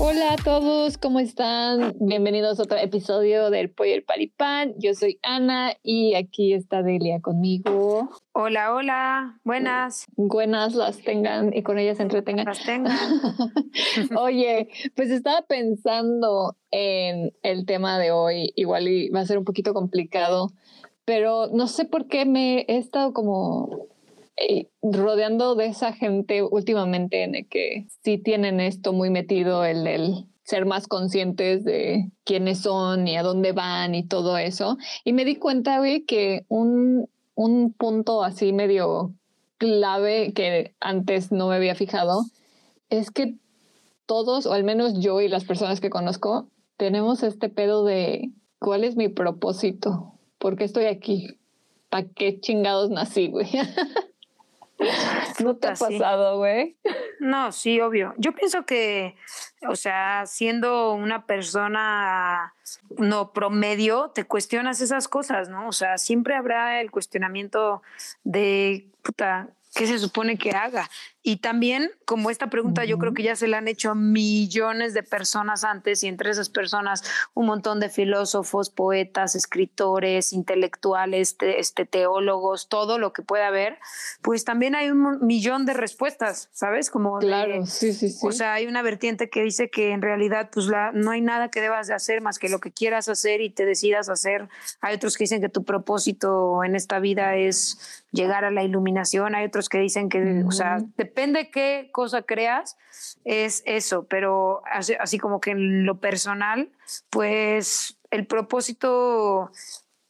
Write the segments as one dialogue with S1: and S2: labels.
S1: Hola a todos, ¿cómo están? Bienvenidos a otro episodio del Pollo el Palipán. Yo soy Ana y aquí está Delia conmigo.
S2: Hola, hola, buenas.
S1: Buenas las tengan y con ellas se entretengan.
S2: Las tengan.
S1: Oye, pues estaba pensando en el tema de hoy, igual y va a ser un poquito complicado, pero no sé por qué me he estado como rodeando de esa gente últimamente en el que sí tienen esto muy metido, el, el ser más conscientes de quiénes son y a dónde van y todo eso. Y me di cuenta, güey, que un, un punto así medio clave que antes no me había fijado es que todos, o al menos yo y las personas que conozco, tenemos este pedo de cuál es mi propósito, por qué estoy aquí, para qué chingados nací, güey. ¿No te ha pasado, güey?
S2: No, sí, obvio. Yo pienso que, o sea, siendo una persona no promedio, te cuestionas esas cosas, ¿no? O sea, siempre habrá el cuestionamiento de, puta, ¿qué se supone que haga? Y también, como esta pregunta yo creo que ya se la han hecho millones de personas antes y entre esas personas un montón de filósofos, poetas, escritores, intelectuales, este, teólogos, todo lo que pueda haber, pues también hay un millón de respuestas, ¿sabes? Como
S1: claro, sí, sí, sí.
S2: O sea, hay una vertiente que dice que en realidad pues la, no hay nada que debas de hacer más que lo que quieras hacer y te decidas hacer. Hay otros que dicen que tu propósito en esta vida es llegar a la iluminación, hay otros que dicen que, o sea, depende qué cosa creas, es eso, pero así, como que en lo personal, pues el propósito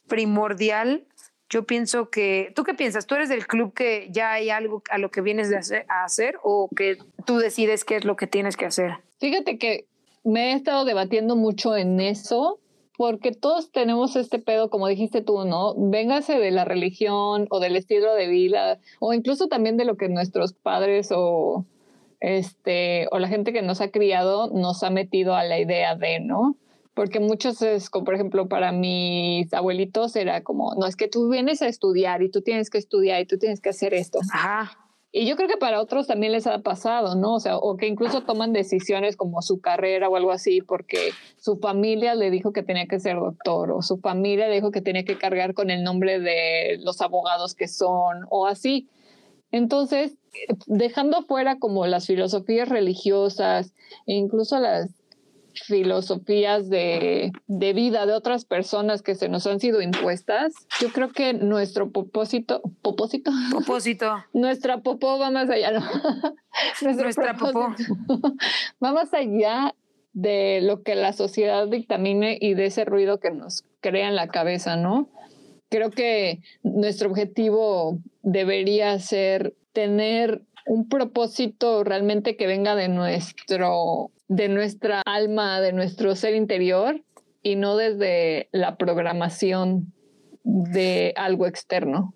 S2: primordial yo pienso que, ¿tú qué piensas? ¿Tú eres del club que ya hay algo a lo que vienes de hacer, a hacer o que tú decides qué es lo que tienes que hacer?
S1: Fíjate que me he estado debatiendo mucho en eso porque todos tenemos este pedo, como dijiste tú, ¿no? Véngase de la religión o del estilo de vida, o incluso también de lo que nuestros padres o este o la gente que nos ha criado nos ha metido a la idea de, ¿no? Porque muchos es como por ejemplo para mis abuelitos era como, no es que tú vienes a estudiar y tú tienes que estudiar y tú tienes que hacer esto.
S2: Ajá.
S1: Y yo creo que para otros también les ha pasado, ¿no? O sea, o que incluso toman decisiones como su carrera o algo así porque su familia le dijo que tenía que ser doctor o su familia le dijo que tenía que cargar con el nombre de los abogados que son o así. Entonces, dejando fuera como las filosofías religiosas e incluso las filosofías de, de, vida de otras personas que se nos han sido impuestas, yo creo que nuestro propósito, propósito,
S2: propósito,
S1: nuestra popó va más allá, ¿no?
S2: nuestra popó
S1: va más allá de lo que la sociedad dictamine y de ese ruido que nos crea en la cabeza, ¿no? Creo que nuestro objetivo debería ser tener un propósito realmente que venga de nuestro de nuestra alma, de nuestro ser interior y no desde la programación de algo externo,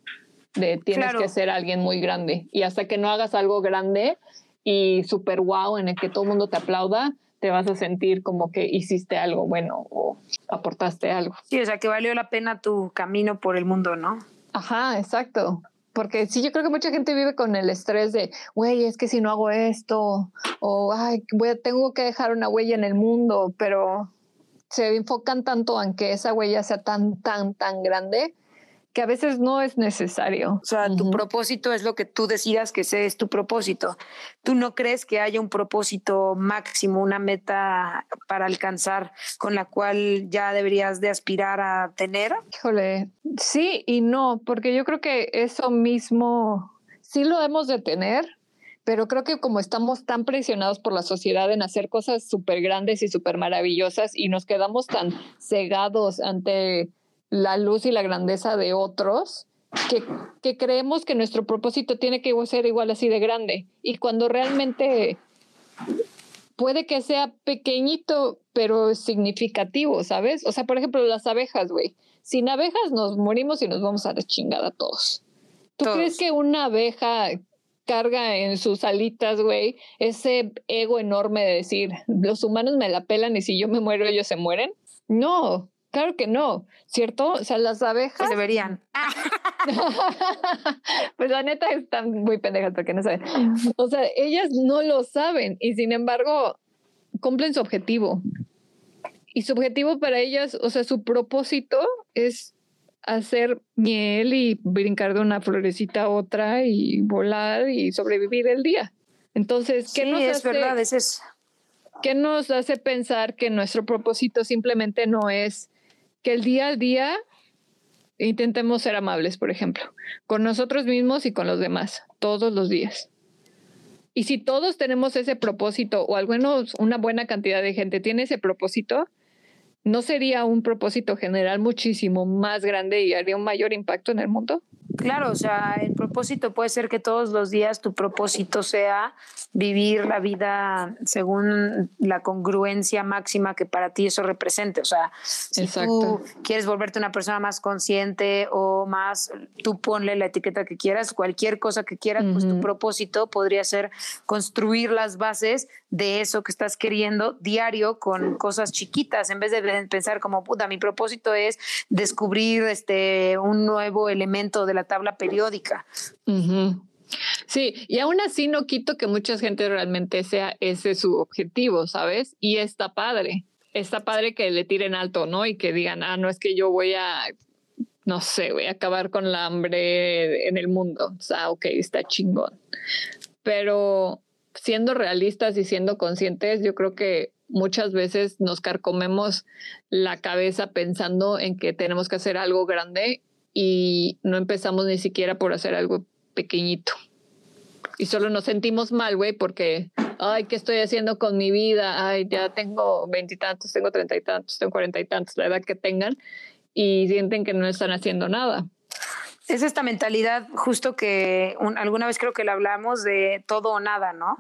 S1: de tienes que ser alguien muy grande. Y hasta que no hagas algo grande y súper guau en el que todo el mundo te aplauda, te vas a sentir como que hiciste algo bueno o aportaste algo.
S2: Sí, o sea, que valió la pena tu camino por el mundo, ¿no?
S1: Ajá, exacto porque sí, yo creo que mucha gente vive con el estrés de, güey, es que si no hago esto, o, ay, voy, tengo que dejar una huella en el mundo, pero se enfocan tanto en que esa huella sea tan, tan, tan grande que a veces no es necesario.
S2: O sea, tu propósito es lo que tú decidas que ese es tu propósito. ¿Tú no crees que haya un propósito máximo, una meta para alcanzar con la cual ya deberías de aspirar a tener?
S1: Híjole, sí y no, porque yo creo que eso mismo sí lo hemos de tener, pero creo que como estamos tan presionados por la sociedad en hacer cosas súper grandes y súper maravillosas y nos quedamos tan cegados ante la luz y la grandeza de otros, que, que, creemos que nuestro propósito tiene que ser igual así de grande. Y cuando realmente puede que sea pequeñito, pero significativo, ¿sabes? O sea, por ejemplo, las abejas, güey. Sin abejas nos morimos y nos vamos a la chingada todos. ¿Tú crees que una abeja carga en sus alitas, güey, ese ego enorme de decir, los humanos me la pelan y si yo me muero, ellos se mueren? No, Claro que no, ¿cierto? O sea, las abejas. Pues
S2: deberían.
S1: pues la neta están muy pendejas porque no saben. O sea, ellas no lo saben y sin embargo, cumplen su objetivo. Y su objetivo para ellas, o sea, su propósito es hacer miel y brincar de una florecita a otra y volar y sobrevivir el día. Entonces, ¿qué nos
S2: es
S1: hace,
S2: verdad, es
S1: ¿Qué nos hace pensar que nuestro propósito simplemente no es que el día al día intentemos ser amables, por ejemplo, con nosotros mismos y con los demás, todos los días? Y si todos tenemos ese propósito, o al menos una buena cantidad de gente tiene ese propósito, ¿no sería un propósito general muchísimo más grande y haría un mayor impacto en el mundo?
S2: Claro, o sea, el propósito puede ser que todos los días tu propósito sea vivir la vida según la congruencia máxima que para ti eso represente. O sea, si tú quieres volverte una persona más consciente o más, tú ponle la etiqueta que quieras, cualquier cosa que quieras, pues tu propósito podría ser construir las bases de eso que estás queriendo diario con cosas chiquitas, en vez de pensar como, puta, mi propósito es descubrir este, un nuevo elemento de la tabla periódica.
S1: Sí, y aún así no quito que mucha gente realmente sea ese su objetivo, ¿sabes? Y está padre. Está padre que le tiren alto, ¿no? Y que digan, ah, no es que yo voy a, no sé, voy a acabar con la hambre en el mundo. O sea, ok, está chingón. Pero siendo realistas y siendo conscientes, yo creo que muchas veces nos carcomemos la cabeza pensando en que tenemos que hacer algo grande y no empezamos ni siquiera por hacer algo pequeñito. Y solo nos sentimos mal, güey, porque, ay, ¿qué estoy haciendo con mi vida? Ay, ya tengo veintitantos, tengo treinta y tantos, tengo cuarenta y tantos, la edad que tengan, y sienten que no están haciendo nada.
S2: Es esta mentalidad justo que alguna vez creo que le hablamos de todo o nada, ¿no?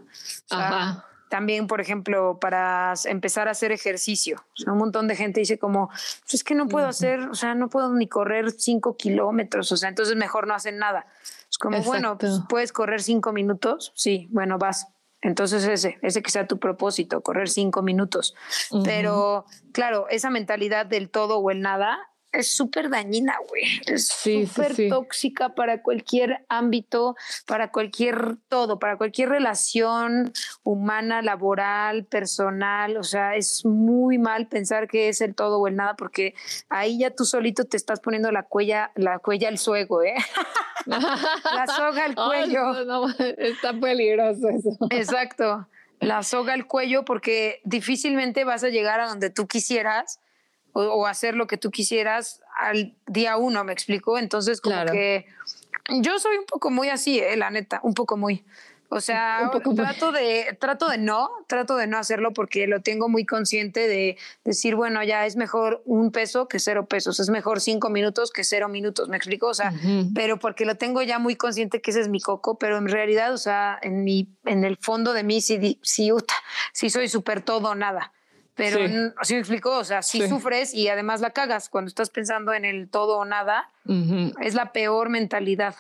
S2: Ajá también, por ejemplo, para empezar a hacer ejercicio. un montón de gente dice como, pues es que no puedo hacer, o sea, no puedo ni correr cinco kilómetros, o sea, entonces mejor no hacen nada. Es como, bueno, pues puedes correr cinco minutos, sí, bueno, vas. Entonces ese, ese que sea tu propósito, correr cinco minutos. Pero claro, esa mentalidad del todo o el nada es súper dañina, güey. Es súper tóxica para cualquier ámbito, para cualquier todo, para cualquier relación humana, laboral, personal. O sea, es muy mal pensar que es el todo o el nada, porque ahí ya tú solito te estás poniendo la cuella, la cuella al suego, ¿eh? la soga al cuello.
S1: está peligroso eso.
S2: Exacto. La soga al cuello, porque difícilmente vas a llegar a donde tú quisieras o, hacer lo que tú quisieras al día uno, me explico. Entonces, como que yo soy un poco muy así, eh, la neta, un poco muy. O sea, trato de, trato de no, trato de no hacerlo porque lo tengo muy consciente de decir, bueno, ya es mejor un peso que cero pesos, es mejor cinco minutos que cero minutos, ¿me explico? O sea, pero porque lo tengo ya muy consciente que ese es mi coco, pero en realidad, o sea, en mi, en el fondo de mí sí, sí, sí soy súper todo o nada. Pero así me explico, o sea, si sufres y además la cagas cuando estás pensando en el todo o nada, es la peor mentalidad.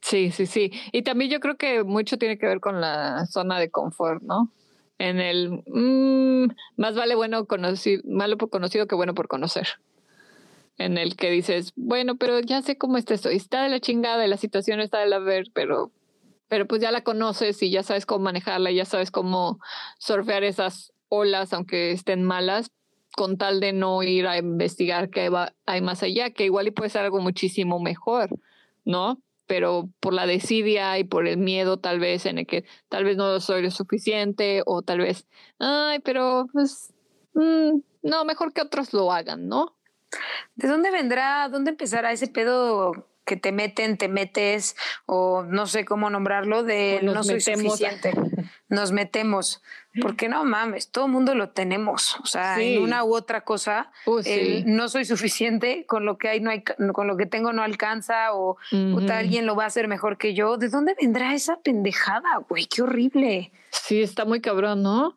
S1: Sí, sí, sí. Y también yo creo que mucho tiene que ver con la zona de confort, ¿no? En el mm, más vale bueno conocido, malo por conocido que bueno por conocer. En el que dices, bueno, pero ya sé cómo está esto, está de la chingada y la situación está de la ver, pero, pero pues ya la conoces y ya sabes cómo manejarla y ya sabes cómo surfear esas olas, aunque estén malas, con tal de no ir a investigar qué hay más allá, que igual y puede ser algo muchísimo mejor, ¿no? Pero por la desidia y por el miedo tal vez en el que tal vez no soy lo suficiente o tal vez, ay, pero pues, mm, no, mejor que otros lo hagan, ¿no?
S2: ¿De dónde vendrá, dónde empezará ese pedo que te meten, te metes, o no sé cómo nombrarlo, de no soy suficiente. Nos metemos, porque no mames, todo el mundo lo tenemos, o sea, en una u otra cosa, uh, no soy suficiente, con lo que hay no hay, con lo que tengo no alcanza, o alguien lo va a hacer mejor que yo. ¿De dónde vendrá esa pendejada, güey? Qué horrible.
S1: Sí, está muy cabrón, ¿no?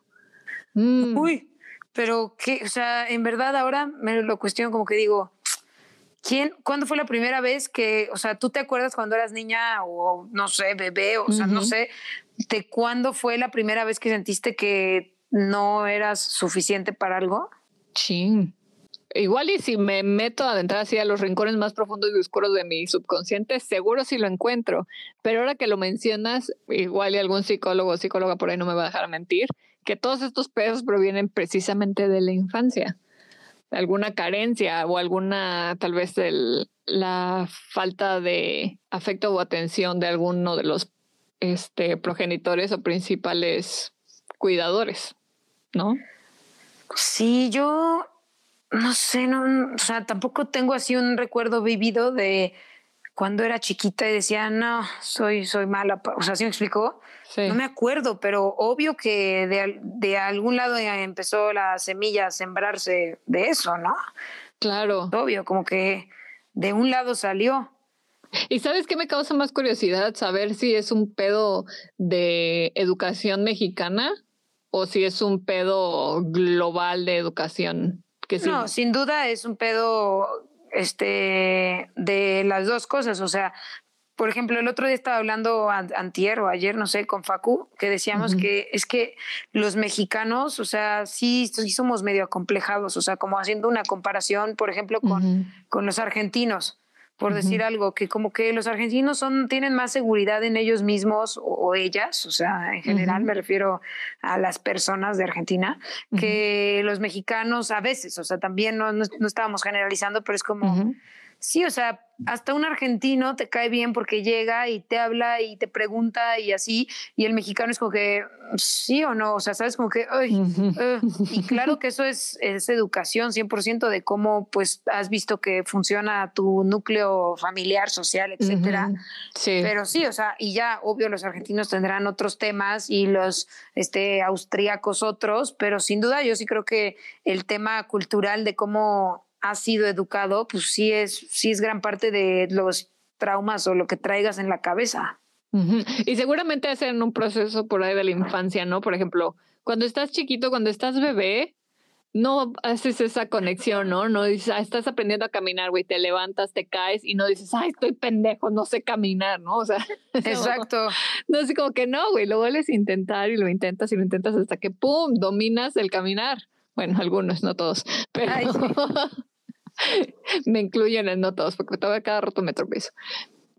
S2: Mm. Uy, pero que, o sea, en verdad ahora me lo cuestiono como que digo, ¿Quién, cuándo fue la primera vez que, o sea, tú te acuerdas cuando eras niña o no sé, bebé, o sea, no sé, de cuándo fue la primera vez que sentiste que no eras suficiente para algo?
S1: Sí. Igual y si me meto a adentrar así a los rincones más profundos y oscuros de mi subconsciente, seguro sí lo encuentro. Pero ahora que lo mencionas, igual y algún psicólogo o psicóloga por ahí no me va a dejar mentir, que todos estos pedos provienen precisamente de la infancia alguna carencia o alguna, tal vez el, la falta de afecto o atención de alguno de los este, progenitores o principales cuidadores, ¿no?
S2: Sí, yo no sé, no, o sea, tampoco tengo así un recuerdo vivido de cuando era chiquita y decía, no, soy, soy mala, o sea, ¿sí me explicó? No me acuerdo, pero obvio que de, de, algún lado empezó la semilla a sembrarse de eso, ¿no?
S1: Claro.
S2: Obvio, como que de un lado salió.
S1: ¿Y sabes qué me causa más curiosidad? Saber si es un pedo de educación mexicana o si es un pedo global de educación.
S2: Que no, sin duda es un pedo este, de las dos cosas. O sea, por ejemplo, el otro día estaba hablando antier o ayer, no sé, con Facu, que decíamos que es que los mexicanos, o sea, sí, sí, somos medio acomplejados, o sea, como haciendo una comparación, por ejemplo, con, con los argentinos por decir algo, que como que los argentinos son, tienen más seguridad en ellos mismos o, ellas, o sea, en general me refiero a las personas de Argentina, que los mexicanos a veces, o sea, también no, no, estábamos generalizando, pero es como, sí, o sea, hasta un argentino te cae bien porque llega y te habla y te pregunta y así, y el mexicano es como que sí o no, o sea, sabes como que, eh". y claro que eso es, es educación 100% de cómo pues has visto que funciona tu núcleo familiar, social, etcétera. Sí. Pero sí, o sea, y ya obvio los argentinos tendrán otros temas y los este austríacos otros, pero sin duda yo sí creo que el tema cultural de cómo has sido educado, pues sí es, sí es gran parte de los traumas o lo que traigas en la cabeza.
S1: Y seguramente hacen un proceso por ahí de la infancia, ¿no? Por ejemplo, cuando estás chiquito, cuando estás bebé, no haces esa conexión, ¿no? No dices, ah, estás aprendiendo a caminar, güey, te levantas, te caes y no dices, ay, estoy pendejo, no sé caminar, ¿no? O sea,
S2: exacto.
S1: No, es como que no, güey, lo vuelves a intentar y lo intentas y lo intentas hasta que, ¡pum!, dominas el caminar. Bueno, algunos, no todos, pero me incluyen en no todos, porque todavía cada rato me tropiezo.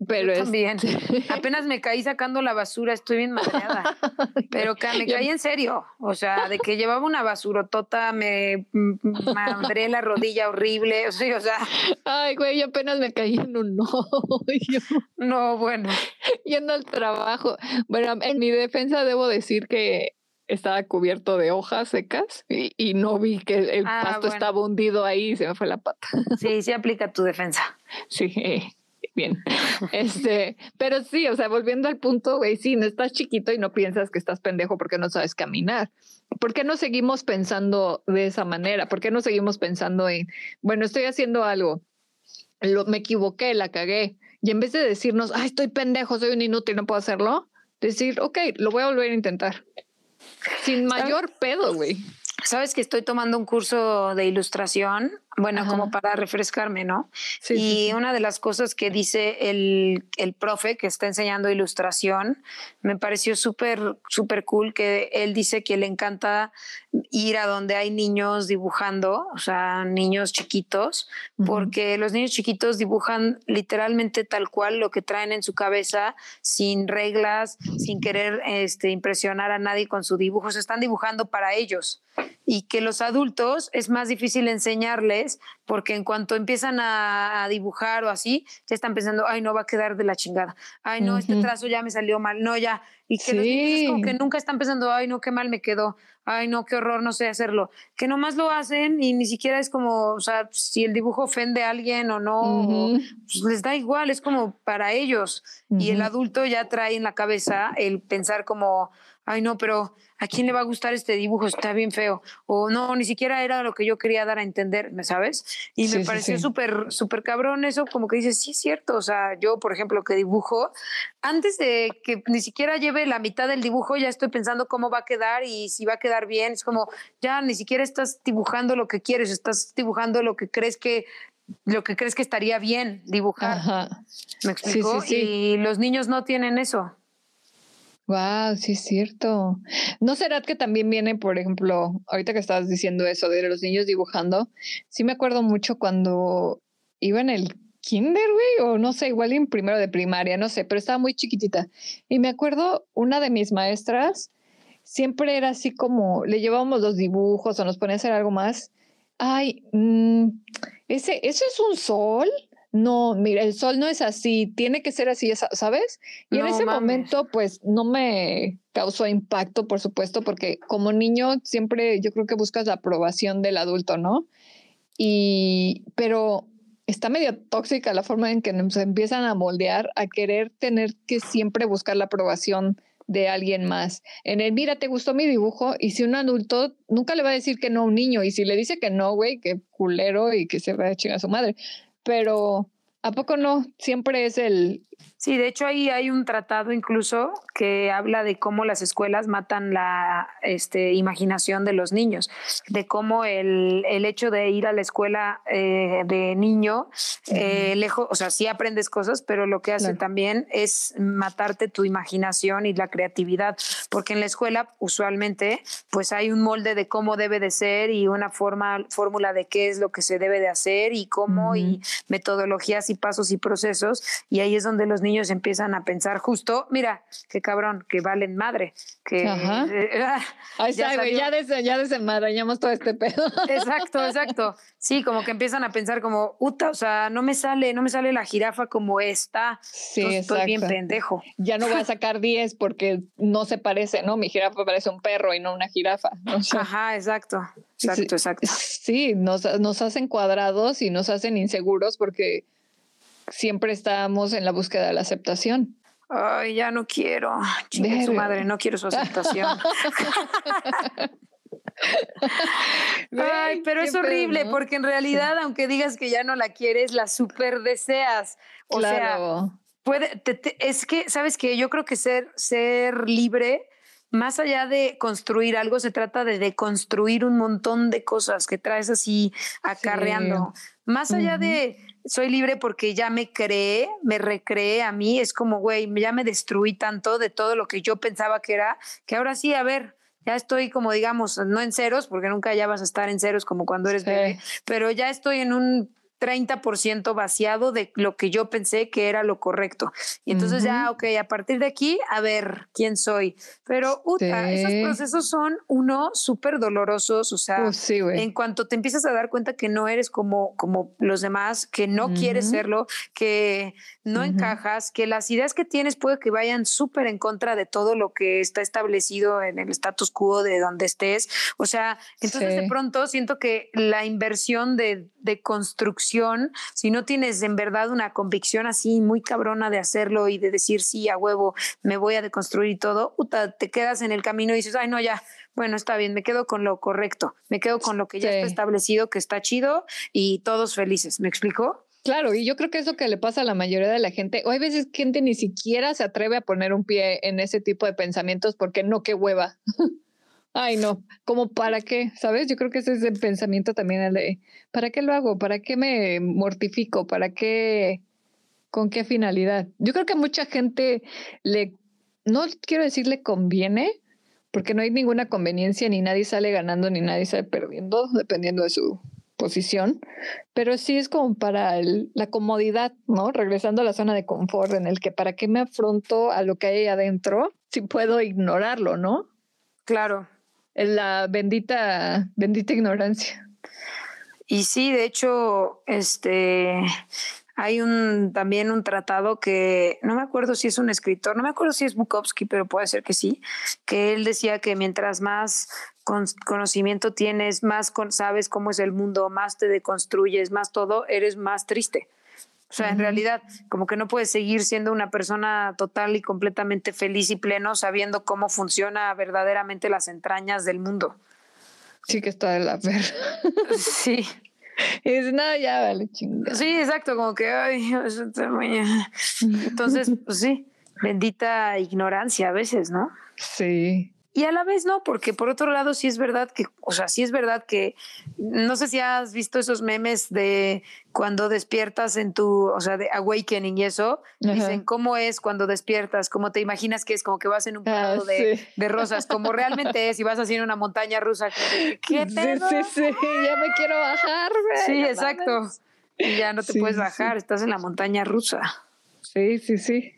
S1: Pero
S2: Yo también. Apenas me caí sacando la basura, estoy bien madreada. Pero que me caí en serio. O sea, de que llevaba una basurotota, me madré la rodilla horrible. O sea, o sea.
S1: Ay, güey, yo apenas me caí en un no.
S2: no, bueno.
S1: Yendo al trabajo. Bueno, en mi defensa debo decir que estaba cubierto de hojas secas y, no vi que el ah, pasto estaba hundido ahí y se me fue la pata.
S2: Sí, sí aplica tu defensa.
S1: Sí, bien. Este, pero sí, o sea, volviendo al punto, güey, sí, no estás chiquito y no piensas que estás pendejo porque no sabes caminar. ¿Por qué no seguimos pensando de esa manera? ¿Por qué no seguimos pensando en, bueno, estoy haciendo algo, lo, me equivoqué, la cagué? Y en vez de decirnos, ay, estoy pendejo, soy un inútil, no puedo hacerlo, decir, ok, lo voy a volver a intentar. Sin mayor pedo, güey.
S2: Sabes que estoy tomando un curso de ilustración bueno, como para refrescarme, ¿no? y una de las cosas que dice el, el, profe que está enseñando ilustración, me pareció súper, súper cool, que él dice que le encanta ir a donde hay niños dibujando, o sea, niños chiquitos, porque los niños chiquitos dibujan literalmente tal cual lo que traen en su cabeza, sin reglas, sin querer este, impresionar a nadie con su dibujo, se están dibujando para ellos. Y que los adultos es más difícil enseñarles porque en cuanto empiezan a, dibujar o así, ya están pensando, ay, no va a quedar de la chingada, ay, no, este trazo ya me salió mal, no, ya. Y que los niños como que nunca están pensando, ay, no, qué mal me quedó, ay, no, qué horror, no sé hacerlo. Que nomás lo hacen y ni siquiera es como, o sea, si el dibujo ofende a alguien o no, pues les da igual, es como para ellos. Y el adulto ya trae en la cabeza el pensar como, ay no, pero ¿a quién le va a gustar este dibujo? Está bien feo. O no, ni siquiera era lo que yo quería dar a entender, ¿me sabes? Y me pareció súper, súper cabrón eso, como que dices, sí es cierto. O sea, yo, por ejemplo, que dibujo, antes de que ni siquiera lleve la mitad del dibujo, ya estoy pensando cómo va a quedar y si va a quedar bien. Es como, ya ni siquiera estás dibujando lo que quieres, estás dibujando lo que crees que lo que crees que estaría bien dibujar. ¿Me explico? Y los niños no tienen eso.
S1: Wow, sí es cierto. ¿No será que también viene, por ejemplo, ahorita que estabas diciendo eso de los niños dibujando? Sí me acuerdo mucho cuando iba en el kinder, güey, o no sé, igual en primero de primaria, no sé, pero estaba muy chiquitita. Y me acuerdo una de mis maestras siempre era así como le llevábamos los dibujos o nos ponía a hacer algo más. Ay, mm, ese, eso es un sol. No, mira, el sol no es así, tiene que ser así, ¿sabes? Y en ese momento, pues no me causó impacto, por supuesto, porque como niño siempre yo creo que buscas la aprobación del adulto, ¿no? Y, pero está medio tóxica la forma en que nos empiezan a moldear a querer tener que siempre buscar la aprobación de alguien más. En el, mira, te gustó mi dibujo, y si un adulto nunca le va a decir que no a un niño, y si le dice que no, güey, que culero y que se va a chingar a su madre. Pero, ¿a poco no? Siempre es el,
S2: Sí, de hecho ahí hay un tratado incluso que habla de cómo las escuelas matan la este, imaginación de los niños, de cómo el, el hecho de ir a la escuela eh, de niño, eh, lejos, o sea, sí aprendes cosas, pero lo que hace también es matarte tu imaginación y la creatividad, porque en la escuela usualmente pues hay un molde de cómo debe de ser y una forma, fórmula de qué es lo que se debe de hacer y cómo y metodologías y pasos y procesos, y ahí es donde los niños empiezan a pensar justo, mira, qué cabrón, que valen madre, que...
S1: Ajá. Eh, ah, ya, ya, desenmarañamos todo este pedo.
S2: Exacto, exacto. Sí, como que empiezan a pensar como, puta, o sea, no me sale, no me sale la jirafa como esta. Sí, estoy bien pendejo.
S1: Ya no voy a sacar 10 porque no se parece, ¿no? Mi jirafa parece un perro y no una jirafa.
S2: Ajá, exacto. Exacto, exacto.
S1: Sí, nos, nos hacen cuadrados y nos hacen inseguros porque siempre estamos en la búsqueda de la aceptación.
S2: Ay, ya no quiero. Chingue su madre, no quiero su aceptación. Ay, pero es horrible porque en realidad, aunque digas que ya no la quieres, la super deseas. O sea, puede, es que, ¿sabes que Yo creo que ser, ser libre, más allá de construir algo, se trata de deconstruir un montón de cosas que traes así acarreando. Más allá de soy libre porque ya me creé, me recreé a mí, es como, güey, ya me destruí tanto de todo lo que yo pensaba que era, que ahora sí, a ver, ya estoy como digamos, no en ceros, porque nunca ya vas a estar en ceros como cuando eres bebé, pero ya estoy en un 30% vaciado de lo que yo pensé que era lo correcto. Y entonces ya, ok, a partir de aquí, a ver quién soy. Pero, uta, esos procesos son, uno, súper dolorosos. O sea, en cuanto te empiezas a dar cuenta que no eres como, como los demás, que no quieres serlo, que no encajas, que las ideas que tienes puede que vayan súper en contra de todo lo que está establecido en el status quo de donde estés. O sea, entonces de pronto siento que la inversión de, de construcción si no tienes en verdad una convicción así muy cabrona de hacerlo y de decir sí a huevo, me voy a deconstruir y todo, te quedas en el camino y dices, ay, no, ya, bueno, está bien, me quedo con lo correcto, me quedo con lo que ya está establecido, que está chido y todos felices. ¿Me explico?
S1: Claro, y yo creo que eso que le pasa a la mayoría de la gente, o hay veces gente ni siquiera se atreve a poner un pie en ese tipo de pensamientos porque no, qué hueva. Ay, no, como para qué, ¿sabes? Yo creo que ese es el pensamiento también el de, ¿para qué lo hago? ¿Para qué me mortifico? ¿Para qué? ¿Con qué finalidad? Yo creo que mucha gente le, no quiero decir le conviene, porque no hay ninguna conveniencia, ni nadie sale ganando, ni nadie sale perdiendo, dependiendo de su posición, pero sí es como para la comodidad, ¿no? Regresando a la zona de confort en el que para qué me afronto a lo que hay adentro si puedo ignorarlo, ¿no?
S2: Claro,
S1: la bendita, bendita ignorancia.
S2: Y sí, de hecho, este hay un también un tratado que no me acuerdo si es un escritor, no me acuerdo si es Bukowski, pero puede ser que sí, que él decía que mientras más conocimiento tienes, más sabes cómo es el mundo, más te deconstruyes, más todo, eres más triste. O sea, en realidad, como que no puedes seguir siendo una persona total y completamente feliz y pleno sabiendo cómo funciona verdaderamente las entrañas del mundo.
S1: Sí que está de la ver.
S2: Sí.
S1: Y dice, no, ya vale, chingada.
S2: Sí, exacto, como que, ay, entonces, pues sí, bendita ignorancia a veces, ¿no?
S1: Sí.
S2: Y a la vez no, porque por otro lado sí es verdad que, o sea, sí es verdad que, no sé si has visto esos memes de cuando despiertas en tu, o sea, de awakening y eso, dicen cómo es cuando despiertas, cómo te imaginas que es, como que vas en un ah, prado de, de, rosas, como realmente es, y vas así en una montaña rusa. ¿Qué
S1: pedo? Sí, sí, sí, ya me quiero bajar.
S2: Sí, exacto. Y ya no te puedes bajar, estás en la montaña rusa.
S1: Sí, sí, sí.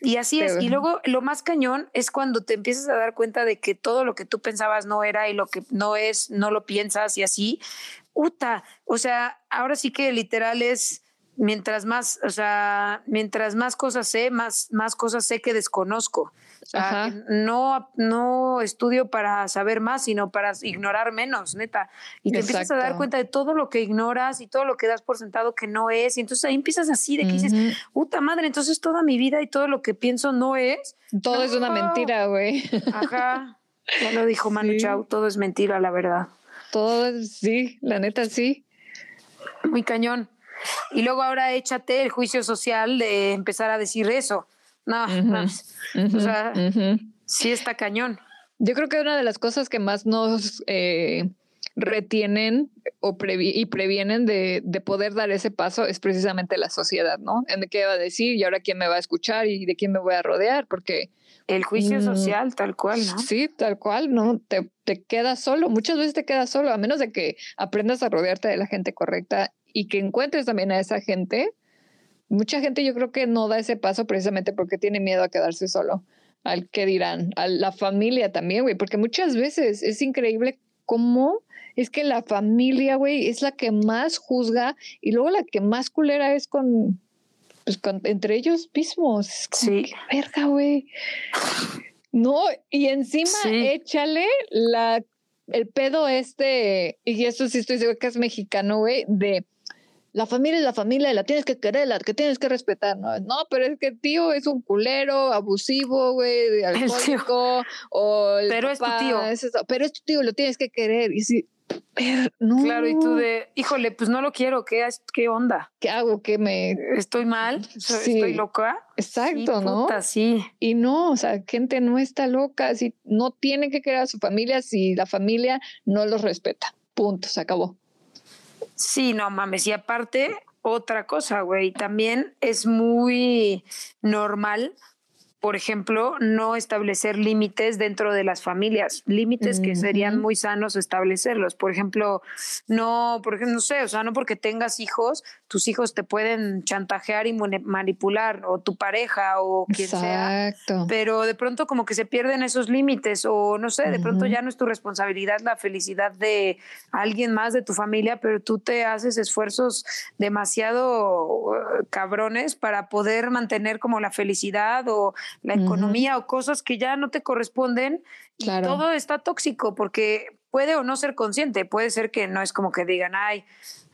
S2: Y así es. Y luego lo más cañón es cuando te empiezas a dar cuenta de que todo lo que tú pensabas no era y lo que no es, no lo piensas y así. Uta, o sea, ahora sí que literal es mientras más, o sea, mientras más cosas sé, más, más cosas sé que desconozco. No, no estudio para saber más, sino para ignorar menos, neta. Y te empiezas a dar cuenta de todo lo que ignoras y todo lo que das por sentado que no es. Y entonces ahí empiezas así de que dices, puta madre, entonces toda mi vida y todo lo que pienso no es.
S1: Todo es una mentira, güey.
S2: Ajá. Ya lo dijo Manu Chao, todo es mentira, la verdad.
S1: Todo es, sí, la neta sí.
S2: Muy cañón. Y luego ahora échate el juicio social de empezar a decir eso. No, no. o sea, sí está cañón.
S1: Yo creo que una de las cosas que más nos eh, retienen o y previenen de, de, poder dar ese paso es precisamente la sociedad, ¿no? En de qué va a decir y ahora quién me va a escuchar y de quién me voy a rodear, porque...
S2: El juicio mm, social, tal cual, ¿no?
S1: Sí, tal cual, ¿no? Te, te quedas solo, muchas veces te quedas solo, a menos de que aprendas a rodearte de la gente correcta y que encuentres también a esa gente. Mucha gente yo creo que no da ese paso precisamente porque tiene miedo a quedarse solo, al que dirán, a la familia también, güey, porque muchas veces es increíble cómo es que la familia, güey, es la que más juzga y luego la que más culera es con, pues, con entre ellos mismos.
S2: Sí.
S1: verga, güey. No, y encima échale la el pedo este, y eso sí estoy seguro que es mexicano, güey, de la familia es la familia, la tienes que querer, la que tienes que respetar, ¿no? No, pero es que tío es un culero, abusivo, güey, alcohólico, o
S2: pero es tu tío.
S1: pero es tu tío, lo tienes que querer. Y si,
S2: no. Claro, y tú de, híjole, pues no lo quiero, ¿qué, qué onda?
S1: ¿Qué hago? ¿Qué me...?
S2: ¿Estoy mal? ¿Estoy loca?
S1: Exacto, ¿no?
S2: sí.
S1: Y no, o sea, gente no está loca, si no tiene que querer a su familia si la familia no los respeta. Punto, se acabó.
S2: Sí, no mames. Y aparte, otra cosa, güey, también es muy normal por ejemplo, no establecer límites dentro de las familias, límites que serían muy sanos establecerlos. Por ejemplo, no, por ejemplo, no sé, o sea, no porque tengas hijos, tus hijos te pueden chantajear y manipular, o tu pareja, o quien sea. Pero de pronto como que se pierden esos límites, o no sé, de pronto ya no es tu responsabilidad la felicidad de alguien más de tu familia, pero tú te haces esfuerzos demasiado uh, cabrones para poder mantener como la felicidad o la economía o cosas que ya no te corresponden y todo está tóxico porque puede o no ser consciente, puede ser que no es como que digan, ay,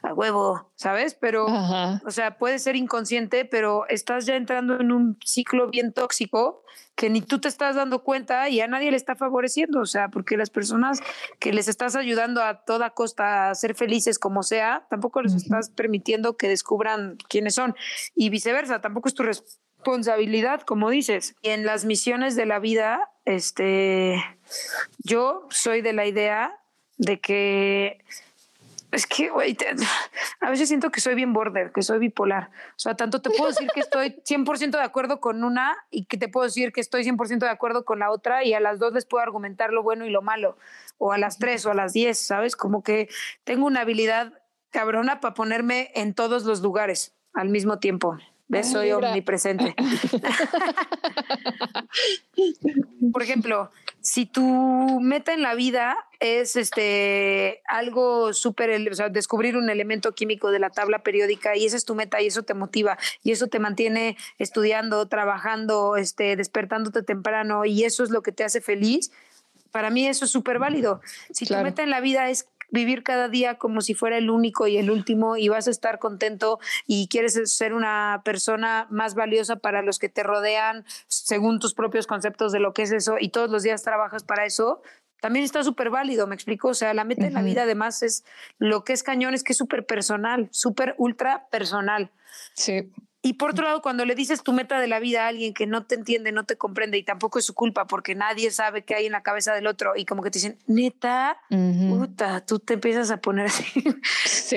S2: a huevo, ¿sabes? Pero, o sea, puede ser inconsciente, pero estás ya entrando en un ciclo bien tóxico que ni tú te estás dando cuenta y a nadie le está favoreciendo, o sea, porque las personas que les estás ayudando a toda costa a ser felices como sea, tampoco les estás permitiendo que descubran quiénes son y viceversa, tampoco es tu responsabilidad, como dices. Y en las misiones de la vida, este, yo soy de la idea de que es que, güey, a veces siento que soy bien border, que soy bipolar. O sea, tanto te puedo decir que estoy 100% de acuerdo con una y que te puedo decir que estoy 100% de acuerdo con la otra y a las dos les puedo argumentar lo bueno y lo malo. O a las tres o a las diez, ¿sabes? Como que tengo una habilidad cabrona para ponerme en todos los lugares al mismo tiempo. ¿Ves? Soy omnipresente. Por ejemplo, si tu meta en la vida es este algo súper, o sea, descubrir un elemento químico de la tabla periódica y esa es tu meta y eso te motiva y eso te mantiene estudiando, trabajando, este, despertándote temprano y eso es lo que te hace feliz, para mí eso es súper válido. Si tu meta en la vida es vivir cada día como si fuera el único y el último y vas a estar contento y quieres ser una persona más valiosa para los que te rodean según tus propios conceptos de lo que es eso y todos los días trabajas para eso, también está súper válido, me explico. O sea, la meta en la vida además es lo que es cañón, es que es súper personal, súper ultra personal.
S1: Sí.
S2: Y por otro lado, cuando le dices tu meta de la vida a alguien que no te entiende, no te comprende y tampoco es su culpa porque nadie sabe qué hay en la cabeza del otro y como que te dicen, neta, puta, tú te empiezas a poner así,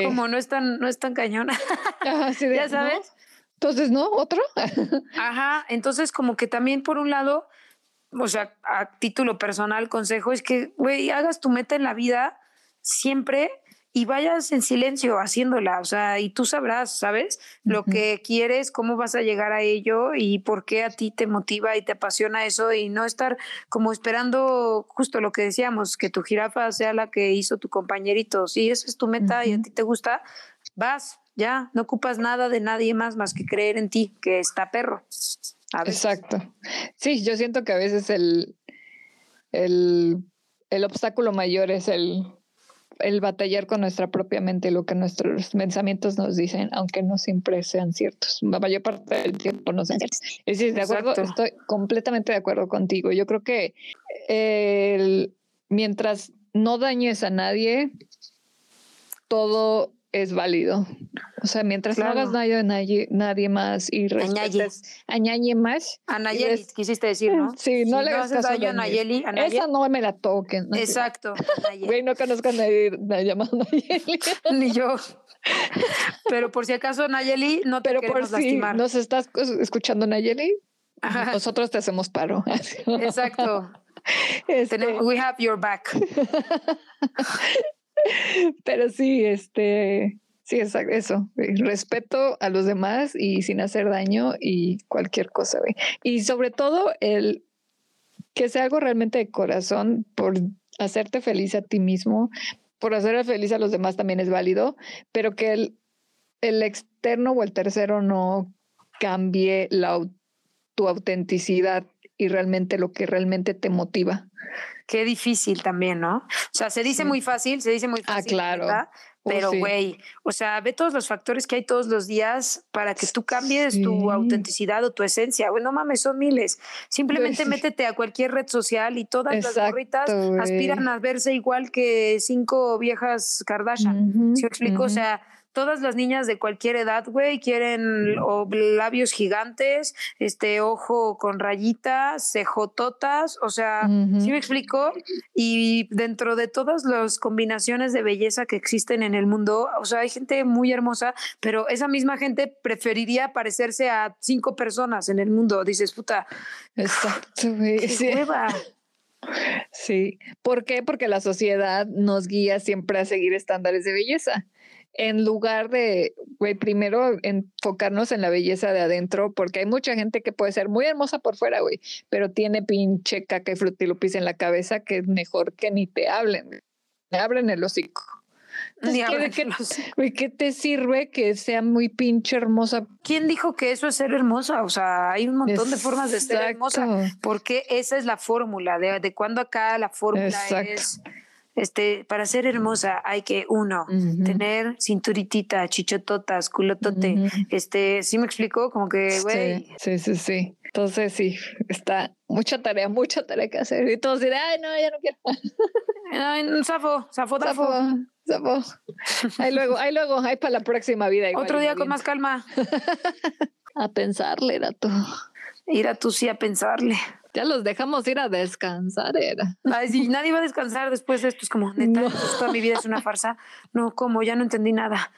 S2: como no es tan, no es tan cañona. ya sabes.
S1: Entonces, ¿no? ¿Otro?
S2: Ajá, entonces como que también por un lado, o sea, a título personal, consejo es que, güey, hagas tu meta en la vida siempre y vayas en silencio haciéndola, o sea, y tú sabrás, ¿sabes? Lo que quieres, cómo vas a llegar a ello y por qué a ti te motiva y te apasiona eso y no estar como esperando justo lo que decíamos, que tu jirafa sea la que hizo tu compañerito. Si esa es tu meta y a ti te gusta, vas, ya, no ocupas nada de nadie más más que creer en ti, que está perro.
S1: Exacto. Sí, yo siento que a veces el, el, el obstáculo mayor es el, el batallar con nuestra propia mente, lo que nuestros pensamientos nos dicen, aunque no siempre sean ciertos. La mayor parte del tiempo no sean ciertos. Es decir, de acuerdo, estoy completamente de acuerdo contigo. Yo creo que el, mientras no dañes a nadie, todo es válido. O sea, mientras no hagas nadie, nadie, nadie más y respetes añañe más.
S2: A Nayeli, quisiste decir, ¿no?
S1: Sí, no le hagas
S2: daño a Nayeli,
S1: Esa no me la toquen.
S2: Exacto.
S1: Güey, no conozco a nadie llamado Nayeli.
S2: Ni yo. Pero por si acaso, Nayeli, no te Pero por si lastimar.
S1: nos estás escuchando, Nayeli, nosotros te hacemos paro.
S2: Exacto. Este... we have your back.
S1: Pero sí, este, sí, exacto, eso, respeto a los demás y sin hacer daño y cualquier cosa, güey. Y sobre todo el que sea algo realmente de corazón por hacerte feliz a ti mismo, por hacer feliz a los demás también es válido, pero que el, el externo o el tercero no cambie la, tu autenticidad y realmente lo que realmente te motiva.
S2: Qué difícil también, ¿no? O sea, se dice muy fácil, se dice muy ah, fácil.
S1: Ah, claro.
S2: Pero, güey, o sea, ve todos los factores que hay todos los días para que tú cambies tu autenticidad o tu esencia. Güey, no mames, son miles. Simplemente métete a cualquier red social y todas las gorritas aspiran a verse igual que cinco viejas Kardashian. ¿Sí me explico? O sea, todas las niñas de cualquier edad, güey, quieren o labios gigantes, este ojo con rayitas, cejototas, o sea, ¿sí me explico? Y dentro de todas las combinaciones de belleza que existen en el mundo, o sea, hay gente muy hermosa, pero esa misma gente preferiría parecerse a cinco personas en el mundo. Dices, puta,
S1: exacto, güey. Sí. Sí, ¿por qué? Porque la sociedad nos guía siempre a seguir estándares de belleza en lugar de, güey, primero enfocarnos en la belleza de adentro, porque hay mucha gente que puede ser muy hermosa por fuera, güey, pero tiene pinche caca y frutilupis en la cabeza que es mejor que ni te hablen, me abren el hocico. ¿qué, ¿Qué te sirve que sea muy pinche hermosa?
S2: ¿Quién dijo que eso es ser hermosa? O sea, hay un montón de formas de ser hermosa, porque esa es la fórmula, de, de cuando acá la fórmula es este, para ser hermosa hay que, uno, tener cinturitita, chichototas, culotote. Este, ¿sí me explicó? Como que, güey.
S1: Sí, sí, sí, Entonces, sí, está mucha tarea, mucha tarea que hacer. Y todos dirán, ay, no, ya no quiero.
S2: ay, zafo, zafo, zafo.
S1: Zafo. Ahí luego, ahí luego, ahí para la próxima vida.
S2: Otro día con más calma.
S1: a pensarle, era todo.
S2: Ir a tú sí a pensarle.
S1: Ya los dejamos ir a descansar, era.
S2: Ay, sí, nadie va a descansar después de esto. Es como, neta, toda mi vida es una farsa. No, como, ya no entendí nada.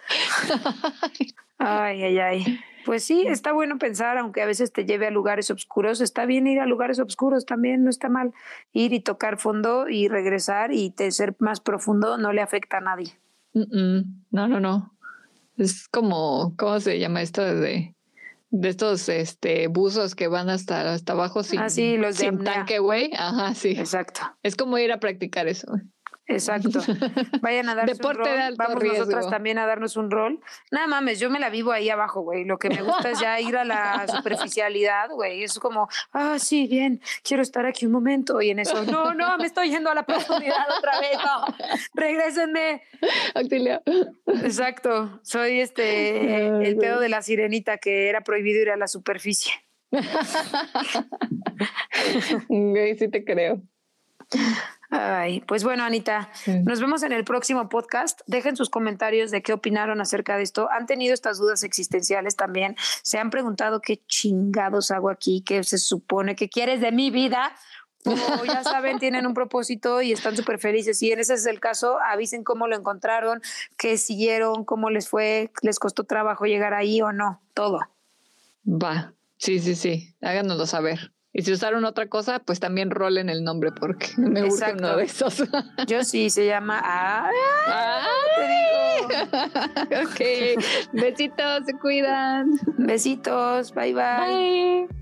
S2: Ay, ay, ay. Pues sí, está bueno pensar, aunque a veces te lleve a lugares oscuros, está bien ir a lugares oscuros también, no está mal. Ir y tocar fondo y regresar y ser más profundo no le afecta a nadie.
S1: No, no, no. Es como, ¿cómo se llama esto de de estos este buzos que van hasta hasta abajo sin,
S2: ah, sí, los
S1: sin tanque, güey. Ajá, sí.
S2: Exacto.
S1: Es como ir a practicar eso.
S2: Exacto. Vayan a darnos un rol. Vamos nosotras también a darnos un rol. Nada mames, yo me la vivo ahí abajo, güey. Lo que me gusta es ya ir a la superficialidad, güey. Es como, ah, sí, bien, quiero estar aquí un momento. Y en eso, no, no, me estoy yendo a la profundidad otra vez. No, regrésenme.
S1: Auxilio.
S2: Exacto. Soy este, el pedo de la sirenita que era prohibido ir a la superficie.
S1: Güey, sí te creo.
S2: Ay, pues bueno, Anita, nos vemos en el próximo podcast. Dejen sus comentarios de qué opinaron acerca de esto. ¿Han tenido estas dudas existenciales también? ¿Se han preguntado qué chingados hago aquí? ¿Qué se supone que quieres de mi vida? O ya saben, tienen un propósito y están súper felices. Y en ese es el caso, avisen cómo lo encontraron, qué siguieron, cómo les fue, les costó trabajo llegar ahí o no, todo.
S1: Va, sí, sí, sí, háganoslo saber. Y si usaron otra cosa, pues también rolen el nombre porque me gusta uno de esos.
S2: Yo sí, se llama ah,
S1: te digo. ok. Besitos, se cuidan.
S2: Besitos, bye. bye. bye.